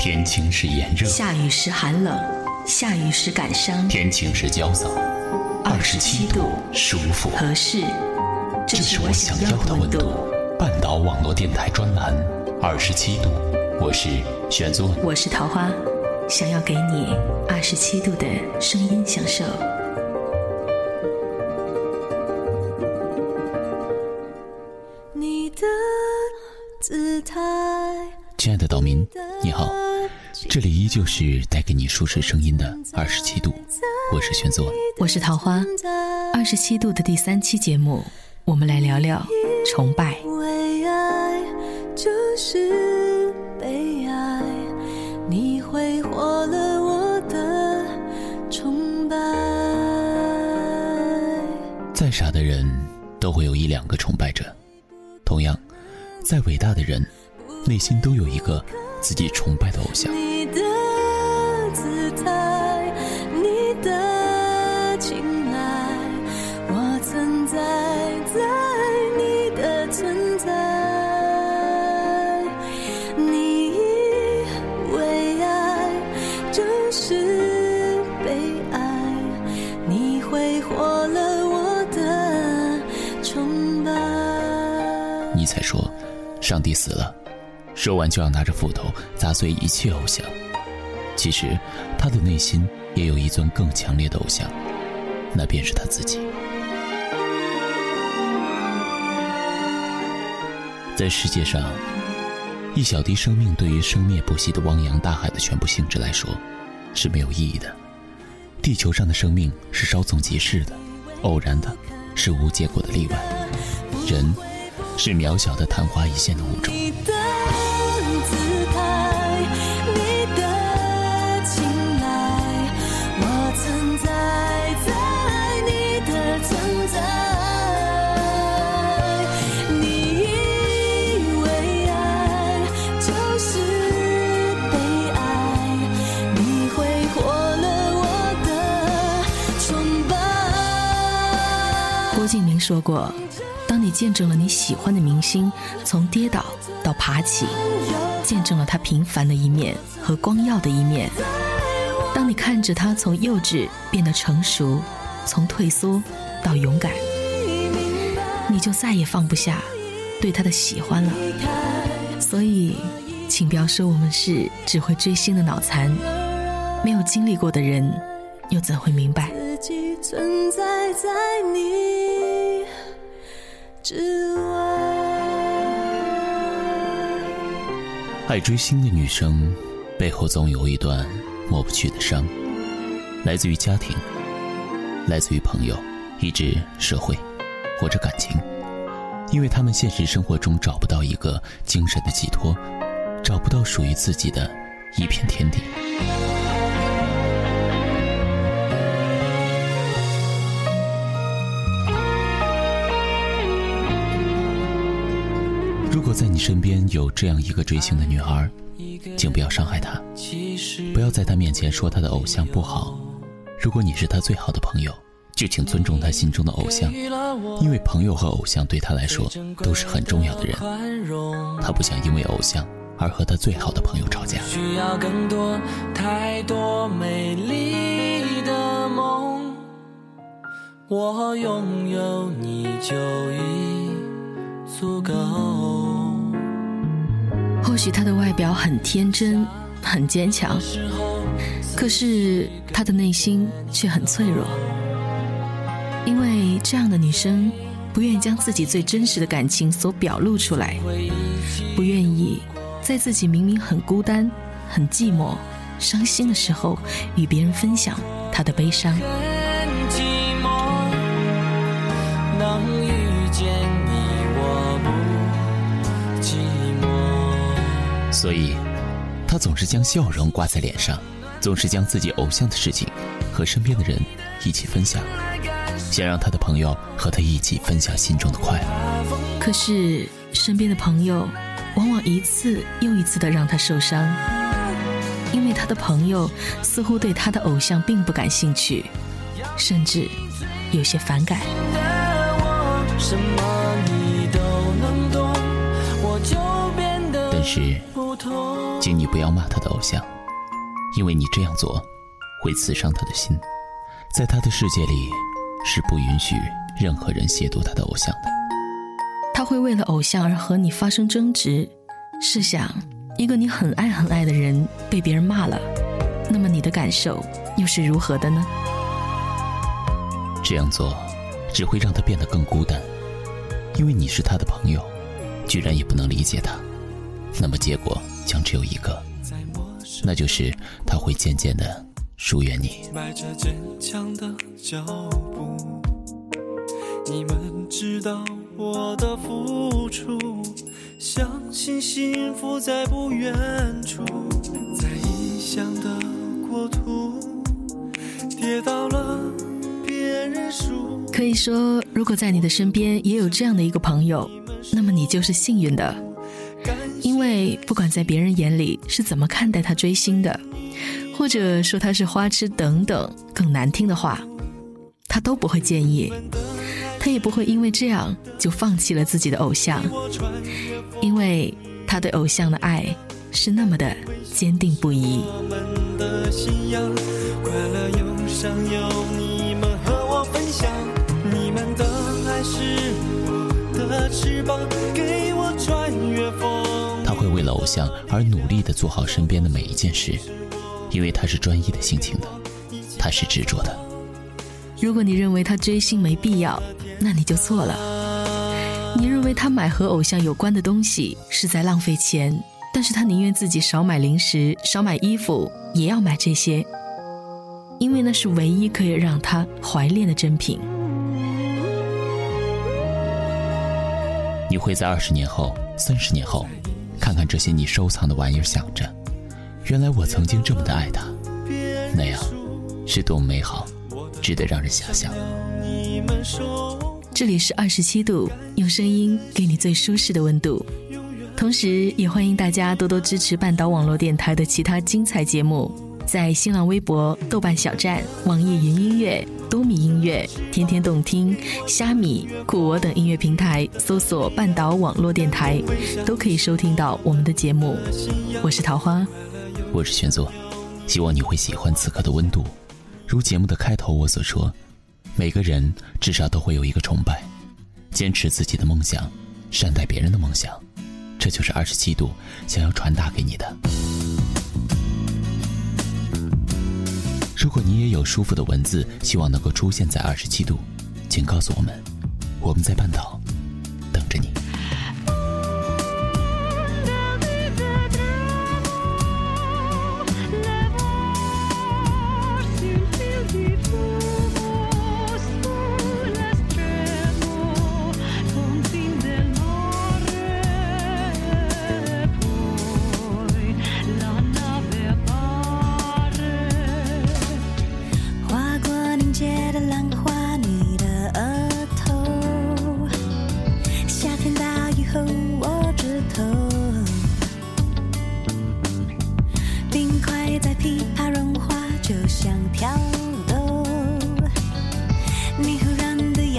天晴时炎热，下雨时寒冷，下雨时感伤，天晴时焦躁，二十七度舒服。合适，这是我想要的温度。半岛网络电台专栏，二十七度，我是玄作，我是桃花，想要给你二十七度的声音享受。你的姿态。亲爱的岛民，你好，这里依旧是带给你舒适声音的二十七度，我是玄作，我是桃花。二十七度的第三期节目，我们来聊聊崇拜。为爱就是被爱，你挥霍了我的崇拜。再傻的人都会有一两个崇拜者，同样，再伟大的人。内心都有一个自己崇拜的偶像。在，你的青睐，我存在在你的存在。你以为爱就是被爱，你挥霍了我的崇拜。尼采说：“上帝死了。”说完就要拿着斧头砸碎一切偶像。其实，他的内心也有一尊更强烈的偶像，那便是他自己。在世界上，一小滴生命对于生灭不息的汪洋大海的全部性质来说，是没有意义的。地球上的生命是稍纵即逝的，偶然的，是无结果的例外。人，是渺小的昙花一现的物种。说过，当你见证了你喜欢的明星从跌倒到爬起，见证了他平凡的一面和光耀的一面，当你看着他从幼稚变得成熟，从退缩到勇敢，你就再也放不下对他的喜欢了。所以，请不要说我们是只会追星的脑残，没有经历过的人，又怎会明白？存在在你爱追星的女生背后总有一段抹不去的伤，来自于家庭，来自于朋友，以至社会，或者感情，因为他们现实生活中找不到一个精神的寄托，找不到属于自己的一片天地。果在你身边有这样一个追星的女孩，请不要伤害她，不要在她面前说她的偶像不好。如果你是她最好的朋友，就请尊重她心中的偶像，因为朋友和偶像对她来说都是很重要的人。她不想因为偶像而和她最好的朋友吵架。需要更多太多美丽的梦，我拥有你就已足够。许他的外表很天真，很坚强，可是他的内心却很脆弱。因为这样的女生，不愿意将自己最真实的感情所表露出来，不愿意在自己明明很孤单、很寂寞、伤心的时候，与别人分享她的悲伤。所以，他总是将笑容挂在脸上，总是将自己偶像的事情和身边的人一起分享，想让他的朋友和他一起分享心中的快乐。可是，身边的朋友往往一次又一次的让他受伤，因为他的朋友似乎对他的偶像并不感兴趣，甚至有些反感。但但是，请你不要骂他的偶像，因为你这样做会刺伤他的心。在他的世界里，是不允许任何人亵渎他的偶像的。他会为了偶像而和你发生争执。试想，一个你很爱很爱的人被别人骂了，那么你的感受又是如何的呢？这样做只会让他变得更孤单，因为你是他的朋友，居然也不能理解他，那么结果将只有一个，那就是他会渐渐的疏远你。迈着坚强的脚步，你们知道我的付出，相信幸福在不远处，在异乡的国土，跌倒了。可以说，如果在你的身边也有这样的一个朋友，那么你就是幸运的，因不管在别人眼里是怎么看待他追星的，或者说他是花痴等等更难听的话，他都不会介意，他也不会因为这样就放弃了自己的偶像，因为他对偶像的爱是那么的坚定不移。翅膀，偶像而努力的做好身边的每一件事，因为他是专一的性情的，他是执着的。如果你认为他追星没必要，那你就错了。你认为他买和偶像有关的东西是在浪费钱，但是他宁愿自己少买零食、少买衣服，也要买这些。因为那是唯一可以让他怀恋的珍品。你会在二十年后、三十年后，看看这些你收藏的玩意儿，想着，原来我曾经这么的爱他，那样是多么美好，值得让人遐想。这里是二十七度，用声音给你最舒适的温度，同时也欢迎大家多多支持半岛网络电台的其他精彩节目。在新浪微博、豆瓣小站、网易云音乐、多米音乐、天天动听、虾米、酷我等音乐平台搜索“半岛网络电台”，都可以收听到我们的节目。我是桃花，我是玄作，希望你会喜欢此刻的温度。如节目的开头我所说，每个人至少都会有一个崇拜，坚持自己的梦想，善待别人的梦想，这就是二十七度想要传达给你的。如果你也有舒服的文字，希望能够出现在二十七度，请告诉我们，我们在半岛。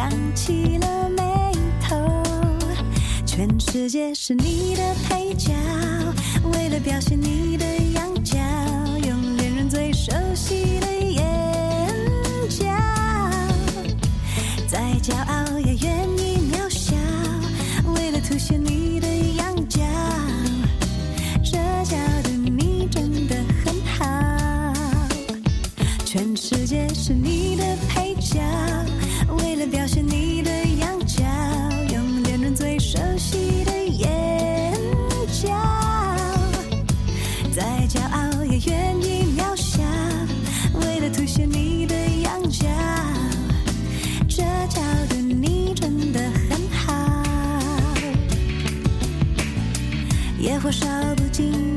扬起了眉头，全世界是你的配角，为了表现你的仰角，用恋人最熟悉的眼角，再骄傲也愿意渺小，为了凸显你骄傲也愿意渺小为了凸显你的仰角这角度你真的很好。野火烧不尽